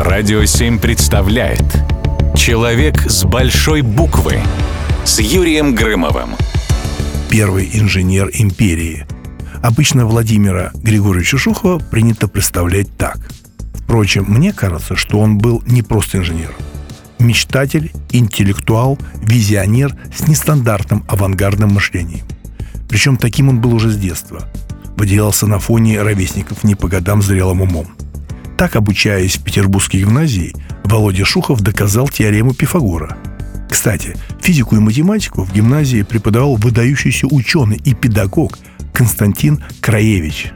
Радио 7 представляет Человек с большой буквы с Юрием Грымовым. Первый инженер империи. Обычно Владимира Григорьевича Шухова принято представлять так. Впрочем, мне кажется, что он был не просто инженер. Мечтатель, интеллектуал, визионер с нестандартным авангардным мышлением. Причем таким он был уже с детства. Выделялся на фоне ровесников не по годам зрелым умом. Так, обучаясь в Петербургской гимназии, Володя Шухов доказал теорему Пифагора. Кстати, физику и математику в гимназии преподавал выдающийся ученый и педагог Константин Краевич.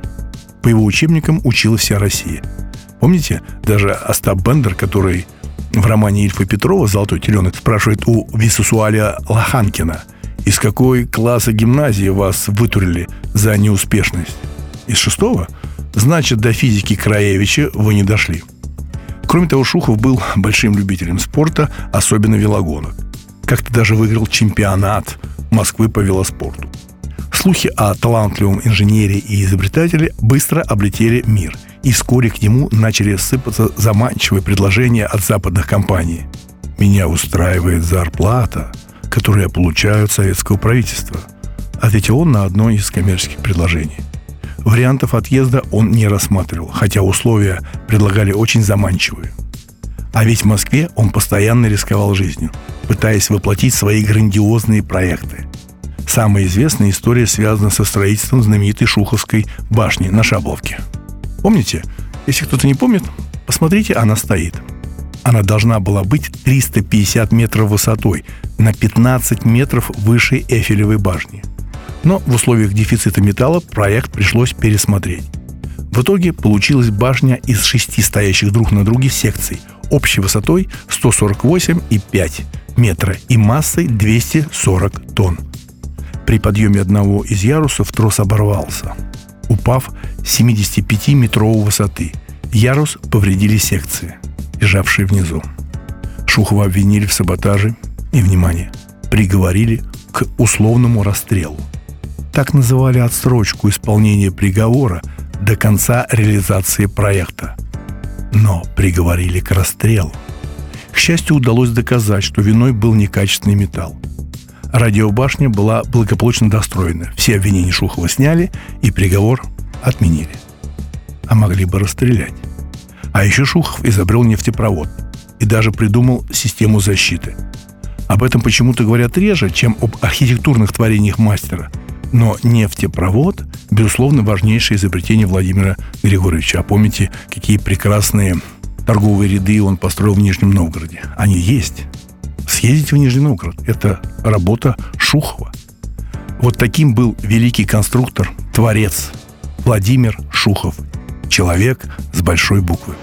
По его учебникам училась вся Россия. Помните, даже Остап Бендер, который в романе Ильфа Петрова «Золотой теленок» спрашивает у Висусуаля Лоханкина, из какой класса гимназии вас вытурили за неуспешность? Из шестого? Значит, до физики Краевича вы не дошли. Кроме того, Шухов был большим любителем спорта, особенно велогонок. Как-то даже выиграл чемпионат Москвы по велоспорту. Слухи о талантливом инженере и изобретателе быстро облетели мир, и вскоре к нему начали сыпаться заманчивые предложения от западных компаний. «Меня устраивает зарплата, которую я получаю от советского правительства», ответил он на одно из коммерческих предложений – Вариантов отъезда он не рассматривал, хотя условия предлагали очень заманчивые. А ведь в Москве он постоянно рисковал жизнью, пытаясь воплотить свои грандиозные проекты. Самая известная история связана со строительством знаменитой Шуховской башни на Шабловке. Помните? Если кто-то не помнит, посмотрите, она стоит. Она должна была быть 350 метров высотой, на 15 метров выше Эфелевой башни – но в условиях дефицита металла проект пришлось пересмотреть. В итоге получилась башня из шести стоящих друг на друге секций общей высотой 148,5 метра и массой 240 тонн. При подъеме одного из ярусов трос оборвался, упав с 75-метровой высоты. Ярус повредили секции, лежавшие внизу. Шухова обвинили в саботаже и, внимание, приговорили к условному расстрелу. Так называли отсрочку исполнения приговора до конца реализации проекта. Но приговорили к расстрелу. К счастью, удалось доказать, что виной был некачественный металл. Радиобашня была благополучно достроена. Все обвинения Шухова сняли и приговор отменили. А могли бы расстрелять. А еще Шухов изобрел нефтепровод и даже придумал систему защиты. Об этом почему-то говорят реже, чем об архитектурных творениях мастера – но нефтепровод, безусловно, важнейшее изобретение Владимира Григорьевича. А помните, какие прекрасные торговые ряды он построил в Нижнем Новгороде? Они есть. Съездите в Нижний Новгород. Это работа Шухова. Вот таким был великий конструктор, творец Владимир Шухов. Человек с большой буквы.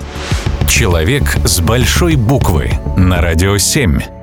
Человек с большой буквы на радио 7.